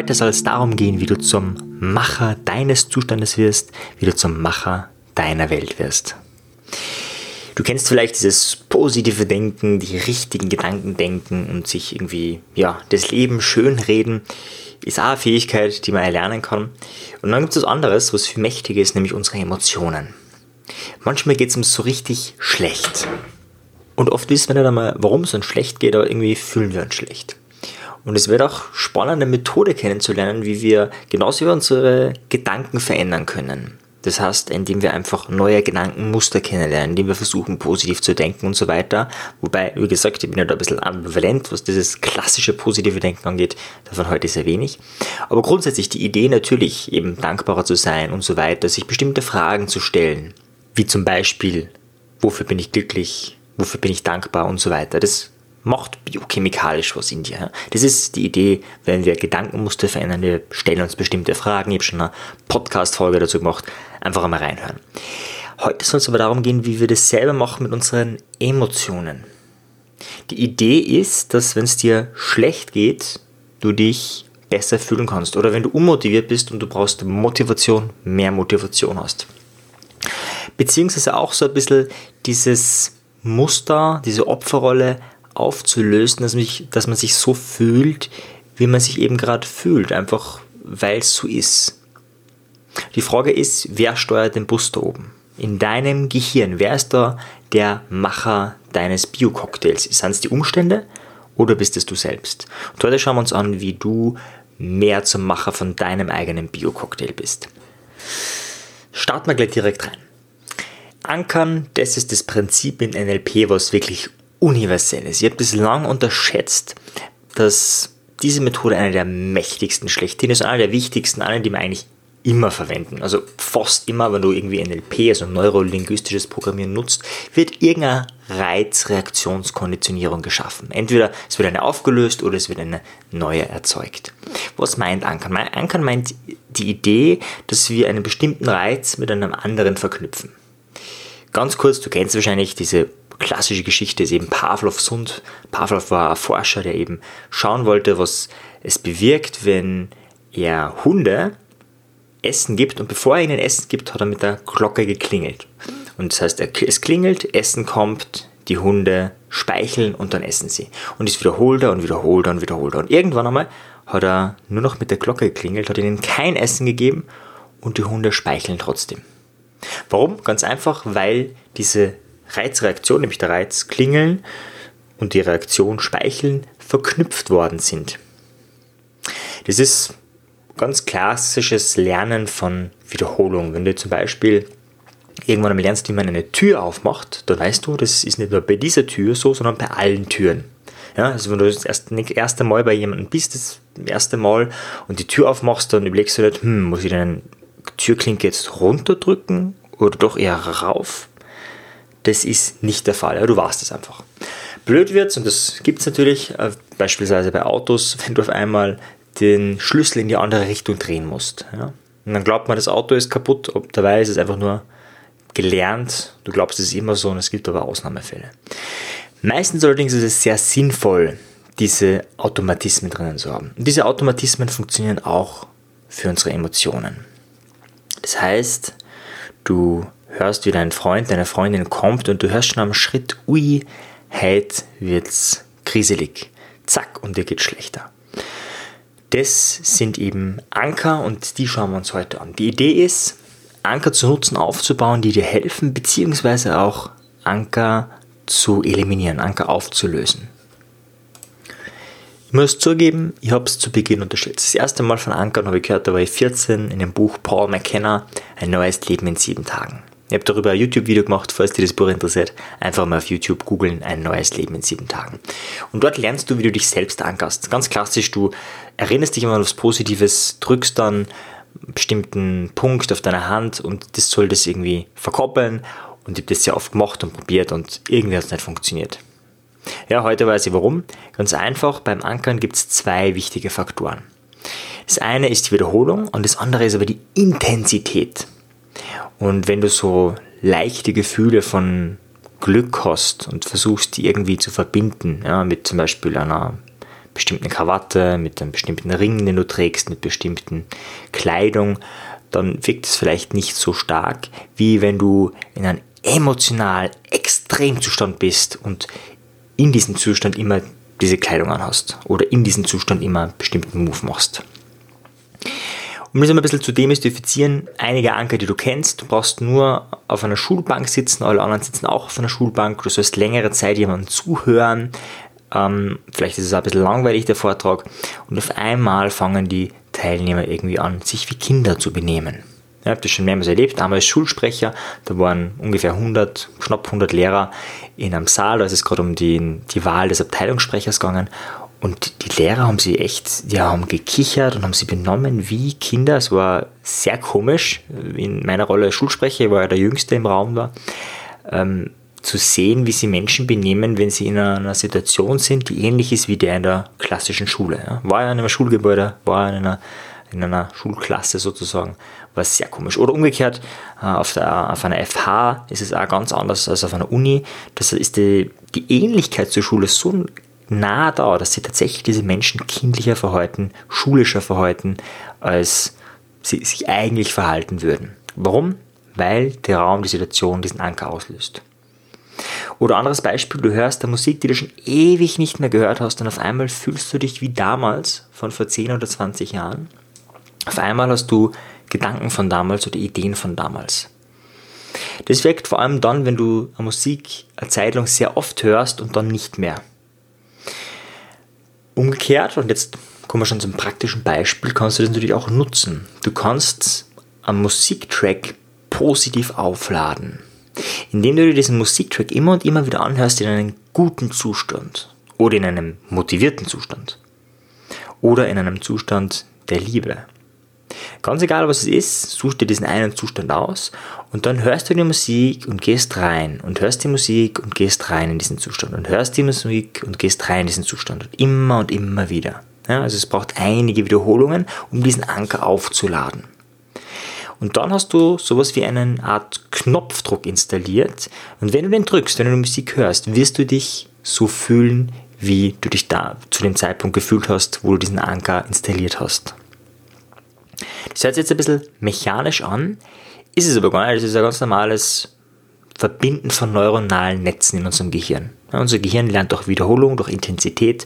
Heute soll es darum gehen, wie du zum Macher deines Zustandes wirst, wie du zum Macher deiner Welt wirst. Du kennst vielleicht dieses positive Denken, die richtigen Gedanken denken und sich irgendwie, ja, das Leben schönreden, ist auch eine Fähigkeit, die man erlernen kann. Und dann gibt es was anderes, was viel mächtiger ist, nämlich unsere Emotionen. Manchmal geht es uns so richtig schlecht. Und oft wissen wir nicht einmal, warum es uns schlecht geht, aber irgendwie fühlen wir uns schlecht. Und es wird auch spannend, eine Methode kennenzulernen, wie wir genauso wie unsere Gedanken verändern können. Das heißt, indem wir einfach neue Gedankenmuster kennenlernen, indem wir versuchen, positiv zu denken und so weiter. Wobei, wie gesagt, ich bin ja da ein bisschen ambivalent, was dieses klassische positive Denken angeht. Davon heute sehr wenig. Aber grundsätzlich die Idee natürlich, eben dankbarer zu sein und so weiter, sich bestimmte Fragen zu stellen. Wie zum Beispiel, wofür bin ich glücklich? Wofür bin ich dankbar und so weiter. Das macht biochemikalisch was in dir. Das ist die Idee, wenn wir Gedankenmuster verändern, wir stellen uns bestimmte Fragen. Ich habe schon eine Podcast-Folge dazu gemacht. Einfach einmal reinhören. Heute soll es aber darum gehen, wie wir das selber machen mit unseren Emotionen. Die Idee ist, dass wenn es dir schlecht geht, du dich besser fühlen kannst. Oder wenn du unmotiviert bist und du brauchst Motivation, mehr Motivation hast. Beziehungsweise auch so ein bisschen dieses Muster, diese Opferrolle aufzulösen, dass, mich, dass man sich so fühlt, wie man sich eben gerade fühlt, einfach weil es so ist. Die Frage ist, wer steuert den Bus da oben? In deinem Gehirn, wer ist da der Macher deines Bio-Cocktails? Sind es die Umstände oder bist es du selbst? Und heute schauen wir uns an, wie du mehr zum Macher von deinem eigenen Bio-Cocktail bist. Starten wir gleich direkt rein. Ankern, das ist das Prinzip in NLP, was wirklich universell ist. Ich habe bislang unterschätzt, dass diese Methode eine der mächtigsten schlechthin ist, eine der wichtigsten, eine, die wir eigentlich immer verwenden. Also fast immer, wenn du irgendwie NLP, also neurolinguistisches Programmieren nutzt, wird irgendeine Reizreaktionskonditionierung geschaffen. Entweder es wird eine aufgelöst oder es wird eine neue erzeugt. Was meint Ankern? Ankern meint die Idee, dass wir einen bestimmten Reiz mit einem anderen verknüpfen. Ganz kurz, du kennst wahrscheinlich diese klassische Geschichte ist eben Pavlovs Hund. Pavlov war ein Forscher, der eben schauen wollte, was es bewirkt, wenn er Hunde Essen gibt und bevor er ihnen Essen gibt, hat er mit der Glocke geklingelt. Und das heißt, es klingelt, Essen kommt, die Hunde speicheln und dann essen sie. Und es wiederholt er und wiederholt er und wiederholt er. Und irgendwann einmal hat er nur noch mit der Glocke geklingelt, hat ihnen kein Essen gegeben und die Hunde speicheln trotzdem. Warum? Ganz einfach, weil diese Reizreaktion, nämlich der Reiz klingeln und die Reaktion speicheln, verknüpft worden sind. Das ist ganz klassisches Lernen von Wiederholung. Wenn du zum Beispiel irgendwann einmal lernst, wie man eine Tür aufmacht, dann weißt du, das ist nicht nur bei dieser Tür so, sondern bei allen Türen. Ja, also wenn du das erste, erste Mal bei jemandem bist, das erste Mal und die Tür aufmachst, dann überlegst du nicht, hm, muss ich den Türklinke jetzt runterdrücken oder doch eher rauf? Das ist nicht der Fall. Ja, du warst es einfach. Blöd wird's, und das gibt es natürlich, äh, beispielsweise bei Autos, wenn du auf einmal den Schlüssel in die andere Richtung drehen musst. Ja? Und dann glaubt man, das Auto ist kaputt, ob dabei ist es einfach nur gelernt. Du glaubst, es ist immer so und es gibt aber Ausnahmefälle. Meistens allerdings ist es sehr sinnvoll, diese Automatismen drinnen zu haben. Und diese Automatismen funktionieren auch für unsere Emotionen. Das heißt, du hörst, wie dein Freund, deine Freundin kommt und du hörst schon am Schritt, ui, heute wird's kriselig. Zack, und dir geht's schlechter. Das sind eben Anker und die schauen wir uns heute an. Die Idee ist, Anker zu nutzen, aufzubauen, die dir helfen, beziehungsweise auch Anker zu eliminieren, Anker aufzulösen. Ich muss zugeben, ich habe es zu Beginn unterschätzt. Das erste Mal von Ankern habe ich gehört, da war ich 14 in dem Buch Paul McKenna, Ein neues Leben in sieben Tagen. Ich habe darüber ein YouTube-Video gemacht, falls dir das Buch interessiert. Einfach mal auf YouTube googeln, ein neues Leben in sieben Tagen. Und dort lernst du, wie du dich selbst ankerst. Ganz klassisch, du erinnerst dich immer an was Positives, drückst dann einen bestimmten Punkt auf deiner Hand und das soll das irgendwie verkoppeln. Und ich habe das sehr oft gemacht und probiert und irgendwie hat es nicht funktioniert. Ja, heute weiß ich warum. Ganz einfach, beim Ankern gibt es zwei wichtige Faktoren. Das eine ist die Wiederholung und das andere ist aber die Intensität. Und wenn du so leichte Gefühle von Glück hast und versuchst, die irgendwie zu verbinden, ja, mit zum Beispiel einer bestimmten Krawatte, mit einem bestimmten Ring, den du trägst, mit bestimmten Kleidung, dann wirkt es vielleicht nicht so stark, wie wenn du in einem emotional Extremzustand bist und in diesem Zustand immer diese Kleidung anhast oder in diesem Zustand immer einen bestimmten Move machst. Um das ein bisschen zu demystifizieren, einige Anker, die du kennst, du brauchst nur auf einer Schulbank sitzen, alle anderen sitzen auch auf einer Schulbank, du sollst längere Zeit jemandem zuhören, ähm, vielleicht ist es auch ein bisschen langweilig, der Vortrag, und auf einmal fangen die Teilnehmer irgendwie an, sich wie Kinder zu benehmen. Ich habe das schon mehrmals erlebt, damals Schulsprecher, da waren ungefähr 100, knapp 100 Lehrer in einem Saal, da ist es gerade um die, die Wahl des Abteilungssprechers gegangen und die Lehrer haben sie echt, die haben gekichert und haben sie benommen wie Kinder. Es war sehr komisch. In meiner Rolle als Schulsprecher, ich war ja der Jüngste im Raum war, ähm, zu sehen, wie sie Menschen benehmen, wenn sie in einer Situation sind, die ähnlich ist wie der in der klassischen Schule. Ja. War ja in einem Schulgebäude, war in einer, in einer Schulklasse sozusagen, war sehr komisch. Oder umgekehrt, äh, auf, der, auf einer FH ist es auch ganz anders als auf einer Uni. Das ist die, die Ähnlichkeit zur Schule so nah da, dass sie tatsächlich diese Menschen kindlicher verhalten, schulischer verhalten, als sie sich eigentlich verhalten würden. Warum? Weil der Raum, die Situation diesen Anker auslöst. Oder anderes Beispiel, du hörst eine Musik, die du schon ewig nicht mehr gehört hast und auf einmal fühlst du dich wie damals, von vor 10 oder 20 Jahren. Auf einmal hast du Gedanken von damals oder Ideen von damals. Das wirkt vor allem dann, wenn du Musik eine Zeit lang sehr oft hörst und dann nicht mehr. Umgekehrt, und jetzt kommen wir schon zum praktischen Beispiel, kannst du das natürlich auch nutzen. Du kannst einen Musiktrack positiv aufladen, indem du dir diesen Musiktrack immer und immer wieder anhörst in einem guten Zustand oder in einem motivierten Zustand oder in einem Zustand der Liebe. Ganz egal, was es ist, such dir diesen einen Zustand aus und dann hörst du die Musik und gehst rein und hörst die Musik und gehst rein in diesen Zustand und hörst die Musik und gehst rein in diesen Zustand und immer und immer wieder. Ja, also es braucht einige Wiederholungen, um diesen Anker aufzuladen. Und dann hast du sowas wie eine Art Knopfdruck installiert. Und wenn du den drückst, wenn du die Musik hörst, wirst du dich so fühlen, wie du dich da zu dem Zeitpunkt gefühlt hast, wo du diesen Anker installiert hast. Das hört sich jetzt ein bisschen mechanisch an, ist es aber gar nicht. Das ist ein ganz normales Verbinden von neuronalen Netzen in unserem Gehirn. Unser Gehirn lernt durch Wiederholung, durch Intensität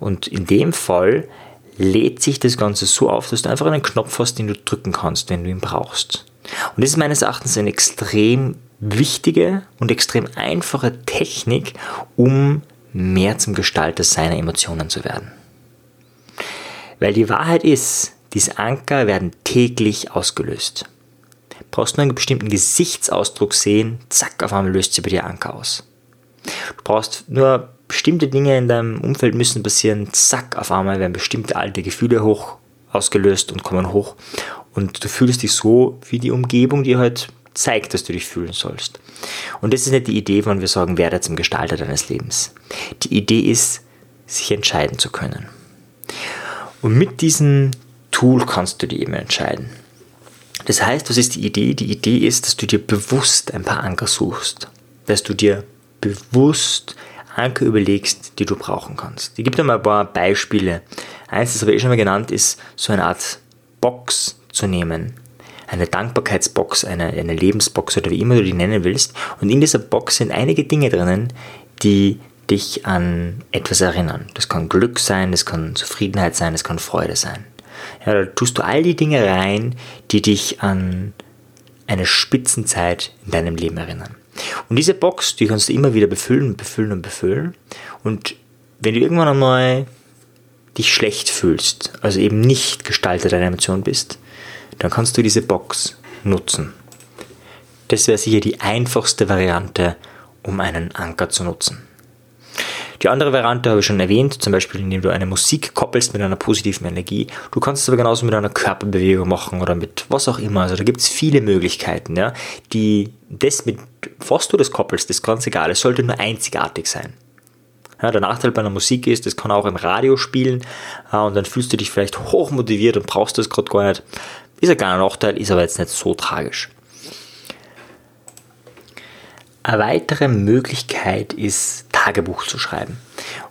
und in dem Fall lädt sich das Ganze so auf, dass du einfach einen Knopf hast, den du drücken kannst, wenn du ihn brauchst. Und das ist meines Erachtens eine extrem wichtige und extrem einfache Technik, um mehr zum Gestalter seiner Emotionen zu werden. Weil die Wahrheit ist, diese Anker werden täglich ausgelöst. Brauchst nur einen bestimmten Gesichtsausdruck sehen, zack, auf einmal löst sich bei dir Anker aus. Du brauchst nur bestimmte Dinge in deinem Umfeld müssen passieren, zack, auf einmal werden bestimmte alte Gefühle hoch ausgelöst und kommen hoch. Und du fühlst dich so, wie die Umgebung dir halt zeigt, dass du dich fühlen sollst. Und das ist nicht die Idee, wenn wir sagen, werde zum Gestalter deines Lebens. Die Idee ist, sich entscheiden zu können. Und mit diesen Tool kannst du dir eben entscheiden. Das heißt, was ist die Idee? Die Idee ist, dass du dir bewusst ein paar Anker suchst. Dass du dir bewusst Anker überlegst, die du brauchen kannst. Ich gebe dir mal ein paar Beispiele. Eins, das habe ich eh schon mal genannt, ist so eine Art Box zu nehmen. Eine Dankbarkeitsbox, eine, eine Lebensbox oder wie immer du die nennen willst. Und in dieser Box sind einige Dinge drinnen, die dich an etwas erinnern. Das kann Glück sein, das kann Zufriedenheit sein, das kann Freude sein. Ja, da tust du all die Dinge rein, die dich an eine Spitzenzeit in deinem Leben erinnern. Und diese Box, die kannst du immer wieder befüllen, befüllen und befüllen. Und wenn du irgendwann einmal dich schlecht fühlst, also eben nicht Gestalter deiner Emotion bist, dann kannst du diese Box nutzen. Das wäre sicher die einfachste Variante, um einen Anker zu nutzen. Die andere Variante habe ich schon erwähnt, zum Beispiel indem du eine Musik koppelst mit einer positiven Energie. Du kannst es aber genauso mit einer Körperbewegung machen oder mit was auch immer. Also da gibt es viele Möglichkeiten, ja, die das mit was du das koppelst, ist ganz egal. Es sollte nur einzigartig sein. Ja, der Nachteil bei einer Musik ist, das kann auch im Radio spielen äh, und dann fühlst du dich vielleicht hochmotiviert und brauchst das gerade gar nicht. Ist ein kleiner Nachteil, ist aber jetzt nicht so tragisch. Eine weitere Möglichkeit ist, Tagebuch zu schreiben.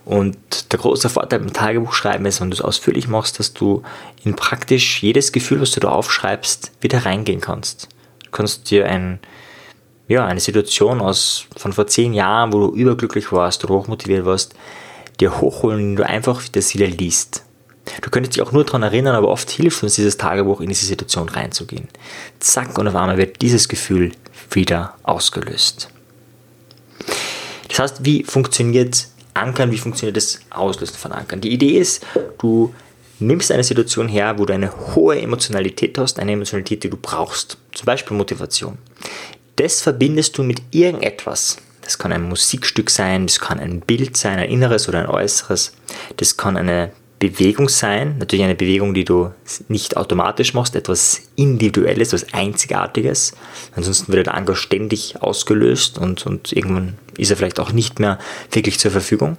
Und der große Vorteil beim Tagebuchschreiben ist, wenn du es ausführlich machst, dass du in praktisch jedes Gefühl, was du da aufschreibst, wieder reingehen kannst. Du kannst dir ein, ja, eine Situation aus, von vor zehn Jahren, wo du überglücklich warst oder hochmotiviert warst, dir hochholen, indem du einfach wieder liest. Du könntest dich auch nur daran erinnern, aber oft hilft uns dieses Tagebuch, in diese Situation reinzugehen. Zack, und auf einmal wird dieses Gefühl wieder ausgelöst. Das heißt, wie funktioniert Ankern, wie funktioniert das Auslösen von Ankern? Die Idee ist, du nimmst eine Situation her, wo du eine hohe Emotionalität hast, eine Emotionalität, die du brauchst, zum Beispiel Motivation. Das verbindest du mit irgendetwas. Das kann ein Musikstück sein, das kann ein Bild sein, ein inneres oder ein äußeres. Das kann eine Bewegung sein, natürlich eine Bewegung, die du nicht automatisch machst, etwas Individuelles, etwas Einzigartiges. Ansonsten wird der Anker ständig ausgelöst und, und irgendwann ist er vielleicht auch nicht mehr wirklich zur Verfügung.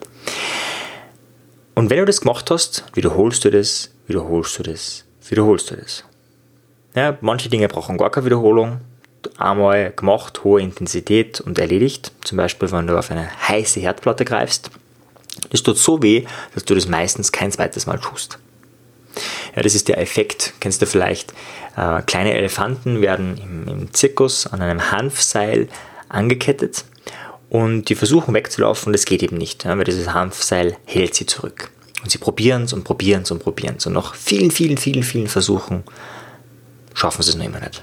Und wenn du das gemacht hast, wiederholst du das, wiederholst du das, wiederholst du das. Ja, manche Dinge brauchen gar keine Wiederholung. Einmal gemacht, hohe Intensität und erledigt. Zum Beispiel, wenn du auf eine heiße Herdplatte greifst, das tut so weh, dass du das meistens kein zweites Mal tust. Ja, das ist der Effekt. Kennst du vielleicht? Äh, kleine Elefanten werden im, im Zirkus an einem Hanfseil angekettet und die versuchen wegzulaufen, das geht eben nicht, ja, weil dieses Hanfseil hält sie zurück. Und sie probieren es und probieren es und probieren es. Und nach vielen, vielen, vielen, vielen Versuchen schaffen sie es noch immer nicht.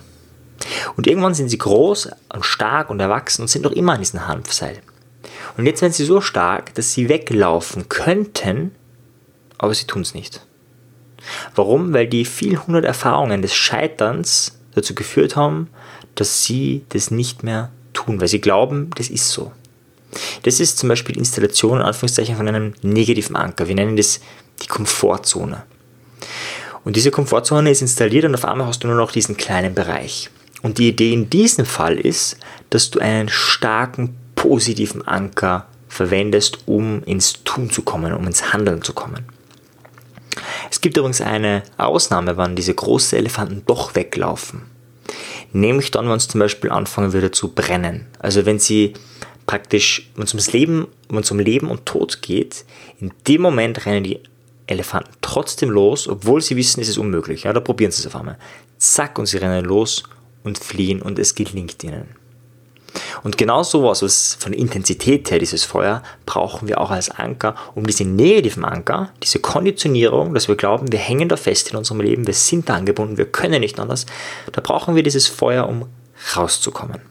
Und irgendwann sind sie groß und stark und erwachsen und sind noch immer an diesem Hanfseil. Und jetzt werden sie so stark, dass sie weglaufen könnten, aber sie tun es nicht. Warum? Weil die vielen hundert Erfahrungen des Scheiterns dazu geführt haben, dass sie das nicht mehr tun, weil sie glauben, das ist so. Das ist zum Beispiel die Installation in Anführungszeichen von einem negativen Anker. Wir nennen das die Komfortzone. Und diese Komfortzone ist installiert und auf einmal hast du nur noch diesen kleinen Bereich. Und die Idee in diesem Fall ist, dass du einen starken positiven Anker verwendest, um ins Tun zu kommen, um ins Handeln zu kommen. Es gibt übrigens eine Ausnahme, wann diese großen Elefanten doch weglaufen. Nämlich dann, wenn es zum Beispiel anfangen würde zu brennen. Also wenn sie praktisch, wenn es ums Leben, wenn es um Leben und Tod geht, in dem Moment rennen die Elefanten trotzdem los, obwohl sie wissen, es ist unmöglich. Ja, da probieren sie es auf einmal. Zack, und sie rennen los und fliehen und es gelingt ihnen. Und genau sowas, was von Intensität her dieses Feuer, brauchen wir auch als Anker, um diese negativen Anker, diese Konditionierung, dass wir glauben, wir hängen da fest in unserem Leben, wir sind da angebunden, wir können nicht anders, da brauchen wir dieses Feuer, um rauszukommen.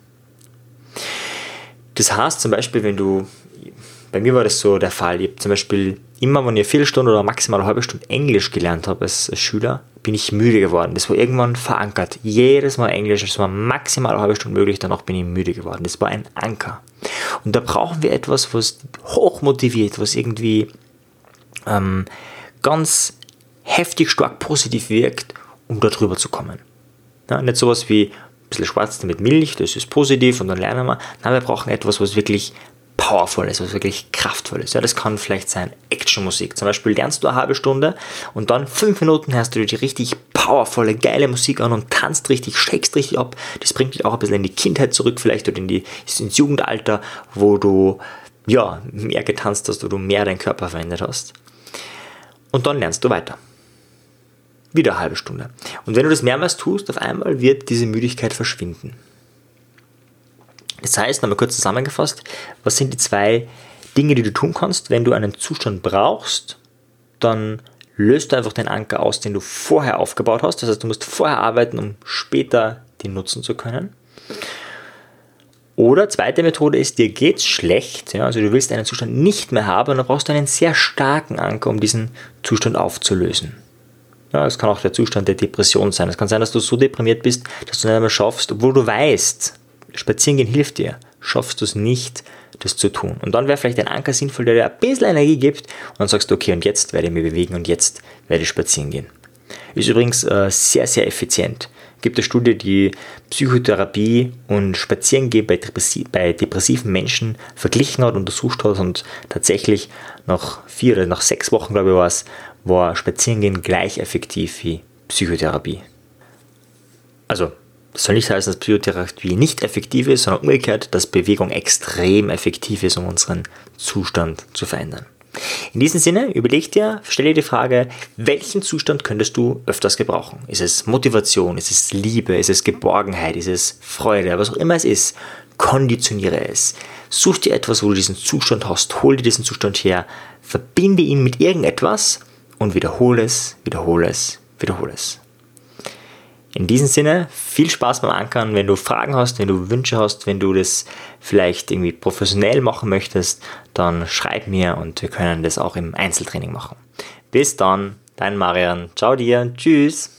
Das heißt zum Beispiel, wenn du, bei mir war das so der Fall, ich habe zum Beispiel immer, wenn ich eine Viertelstunde oder maximal eine halbe Stunde Englisch gelernt habe als, Schüler, bin ich müde geworden. Das war irgendwann verankert. Jedes Mal Englisch, das war maximal eine halbe Stunde möglich, danach bin ich müde geworden. Das war ein Anker. Und da brauchen wir etwas, was hoch motiviert, was irgendwie ähm, ganz heftig stark positiv wirkt, um da drüber zu kommen. Ja, nicht sowas wie ein bisschen Schwarz mit Milch, das ist positiv und dann lernen wir. Nein, wir brauchen etwas, was wirklich powerful ist, was wirklich kraftvoll ist. Ja, das kann vielleicht sein Actionmusik. Zum Beispiel lernst du eine halbe Stunde und dann fünf Minuten hörst du die richtig powervolle, geile Musik an und tanzt richtig, shakest richtig ab. Das bringt dich auch ein bisschen in die Kindheit zurück, vielleicht oder in die, ins Jugendalter, wo du ja, mehr getanzt hast, wo du mehr deinen Körper verwendet hast. Und dann lernst du weiter. Wieder eine halbe Stunde. Und wenn du das mehrmals tust, auf einmal wird diese Müdigkeit verschwinden. Das heißt, nochmal kurz zusammengefasst, was sind die zwei Dinge, die du tun kannst, wenn du einen Zustand brauchst, dann löst du einfach den Anker aus, den du vorher aufgebaut hast. Das heißt, du musst vorher arbeiten, um später den nutzen zu können. Oder zweite Methode ist, dir geht's schlecht, ja, also du willst einen Zustand nicht mehr haben und dann brauchst du einen sehr starken Anker, um diesen Zustand aufzulösen. Ja, es kann auch der Zustand der Depression sein. Es kann sein, dass du so deprimiert bist, dass du nicht einmal schaffst, obwohl du weißt, Spazierengehen hilft dir. Schaffst du es nicht, das zu tun. Und dann wäre vielleicht ein Anker sinnvoll, der dir ein bisschen Energie gibt und dann sagst du, okay, und jetzt werde ich mich bewegen und jetzt werde ich spazieren gehen. Ist übrigens äh, sehr, sehr effizient. Gibt eine Studie, die Psychotherapie und Spazierengehen bei, bei depressiven Menschen verglichen hat, untersucht hat und tatsächlich nach vier oder nach sechs Wochen, glaube ich, war es, war Spazierengehen gleich effektiv wie Psychotherapie. Also das soll nicht heißen, dass Psychotherapie nicht effektiv ist, sondern umgekehrt, dass Bewegung extrem effektiv ist, um unseren Zustand zu verändern. In diesem Sinne, überleg dir, stell dir die Frage, welchen Zustand könntest du öfters gebrauchen? Ist es Motivation? Ist es Liebe? Ist es Geborgenheit? Ist es Freude? Was auch immer es ist, konditioniere es. Such dir etwas, wo du diesen Zustand hast, hol dir diesen Zustand her, verbinde ihn mit irgendetwas und wiederhole es, wiederhole es, wiederhole es. In diesem Sinne, viel Spaß beim Ankern. Wenn du Fragen hast, wenn du Wünsche hast, wenn du das vielleicht irgendwie professionell machen möchtest, dann schreib mir und wir können das auch im Einzeltraining machen. Bis dann, dein Marian. Ciao dir. Tschüss.